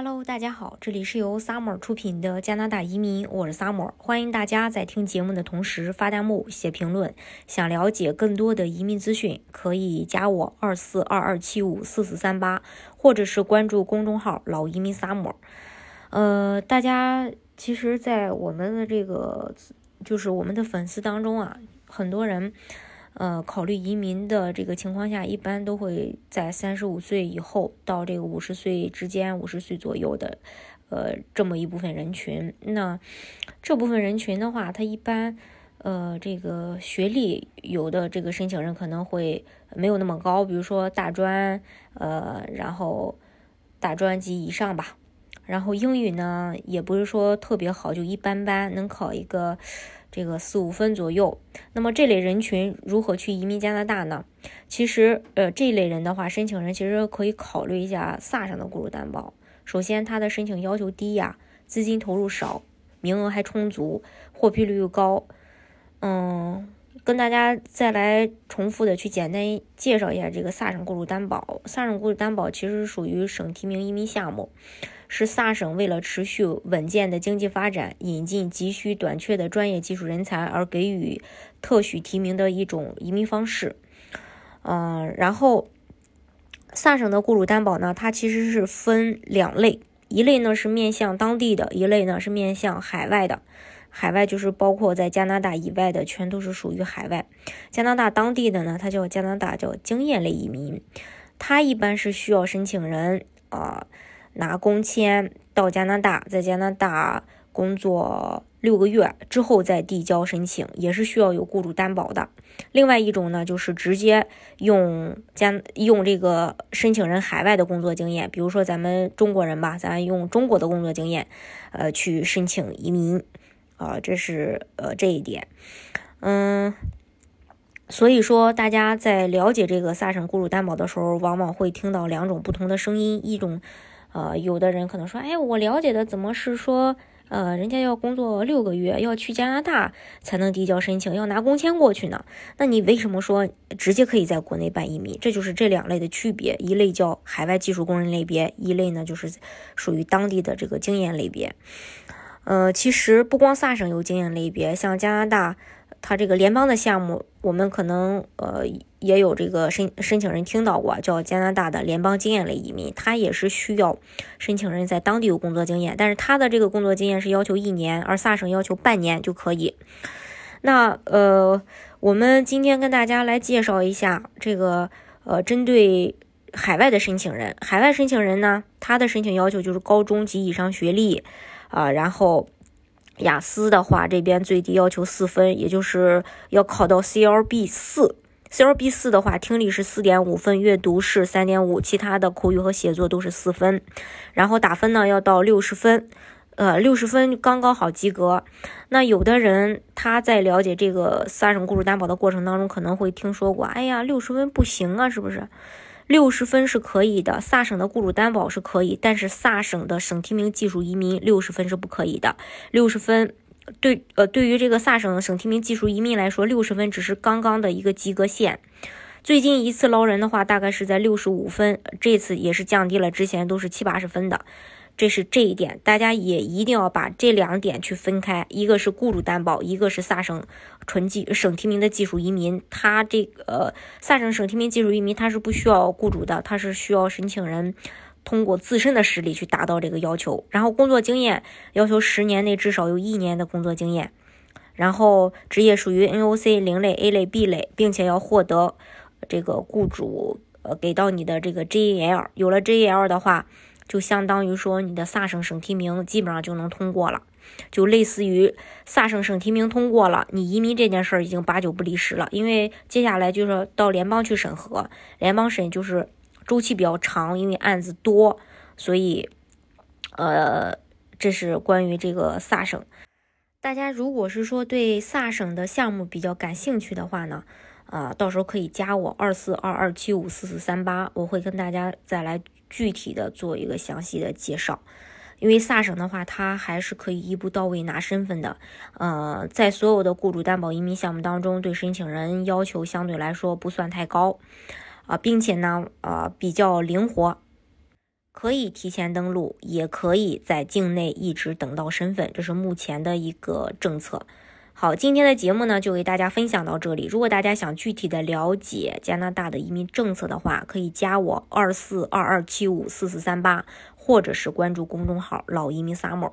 Hello，大家好，这里是由 Summer 出品的加拿大移民，我是 Summer，欢迎大家在听节目的同时发弹幕、写评论。想了解更多的移民资讯，可以加我二四二二七五四四三八，或者是关注公众号“老移民 Summer”。呃，大家其实，在我们的这个就是我们的粉丝当中啊，很多人。呃，考虑移民的这个情况下，一般都会在三十五岁以后到这个五十岁之间，五十岁左右的，呃，这么一部分人群。那这部分人群的话，他一般，呃，这个学历有的这个申请人可能会没有那么高，比如说大专，呃，然后大专及以上吧。然后英语呢，也不是说特别好，就一般般，能考一个。这个四五分左右，那么这类人群如何去移民加拿大呢？其实，呃，这类人的话，申请人其实可以考虑一下萨省的雇主担保。首先，他的申请要求低呀，资金投入少，名额还充足，获批率又高。嗯，跟大家再来重复的去简单介绍一下这个萨省雇主担保。萨省雇主担保其实属于省提名移民项目。是萨省为了持续稳健的经济发展，引进急需短缺的专业技术人才而给予特许提名的一种移民方式。嗯，然后萨省的雇主担保呢，它其实是分两类，一类呢是面向当地的，一类呢是面向海外的。海外就是包括在加拿大以外的，全都是属于海外。加拿大当地的呢，它叫加拿大叫经验类移民，它一般是需要申请人啊。拿工签到加拿大，在加拿大工作六个月之后再递交申请，也是需要有雇主担保的。另外一种呢，就是直接用加用这个申请人海外的工作经验，比如说咱们中国人吧，咱用中国的工作经验，呃，去申请移民，啊，这是呃这一点，嗯，所以说大家在了解这个萨省雇主担保的时候，往往会听到两种不同的声音，一种。呃，有的人可能说，哎，我了解的怎么是说，呃，人家要工作六个月，要去加拿大才能递交申请，要拿工签过去呢？那你为什么说直接可以在国内办移民？这就是这两类的区别，一类叫海外技术工人类别，一类呢就是属于当地的这个经验类别。呃，其实不光萨省有经验类别，像加拿大。它这个联邦的项目，我们可能呃也有这个申申请人听到过，叫加拿大的联邦经验类移民，它也是需要申请人在当地有工作经验，但是他的这个工作经验是要求一年，而萨省要求半年就可以。那呃，我们今天跟大家来介绍一下这个呃，针对海外的申请人，海外申请人呢，他的申请要求就是高中及以上学历啊，然后。雅思的话，这边最低要求四分，也就是要考到 CLB 四。CLB 四的话，听力是四点五分，阅读是三点五，其他的口语和写作都是四分。然后打分呢，要到六十分，呃，六十分刚刚好及格。那有的人他在了解这个三省雇主担保的过程当中，可能会听说过，哎呀，六十分不行啊，是不是？六十分是可以的，萨省的雇主担保是可以，但是萨省的省提名技术移民六十分是不可以的。六十分对呃，对于这个萨省省提名技术移民来说，六十分只是刚刚的一个及格线。最近一次捞人的话，大概是在六十五分，这次也是降低了之前都是七八十分的。这是这一点，大家也一定要把这两点去分开，一个是雇主担保，一个是萨省纯技省提名的技术移民。他这个萨省省提名技术移民，他是不需要雇主的，他是需要申请人通过自身的实力去达到这个要求。然后工作经验要求十年内至少有一年的工作经验，然后职业属于 NOC 零类、A 类、B 类，并且要获得这个雇主呃给到你的这个 JEL，有了 JEL 的话。就相当于说，你的萨省省提名基本上就能通过了，就类似于萨省省提名通过了，你移民这件事儿已经八九不离十了。因为接下来就是到联邦去审核，联邦审就是周期比较长，因为案子多，所以，呃，这是关于这个萨省。大家如果是说对萨省的项目比较感兴趣的话呢？啊，到时候可以加我二四二二七五四四三八，我会跟大家再来具体的做一个详细的介绍。因为萨省的话，它还是可以一步到位拿身份的。呃，在所有的雇主担保移民项目当中，对申请人要求相对来说不算太高啊，并且呢，呃，比较灵活。可以提前登陆，也可以在境内一直等到身份，这是目前的一个政策。好，今天的节目呢就给大家分享到这里。如果大家想具体的了解加拿大的移民政策的话，可以加我二四二二七五四四三八，或者是关注公众号“老移民萨姆。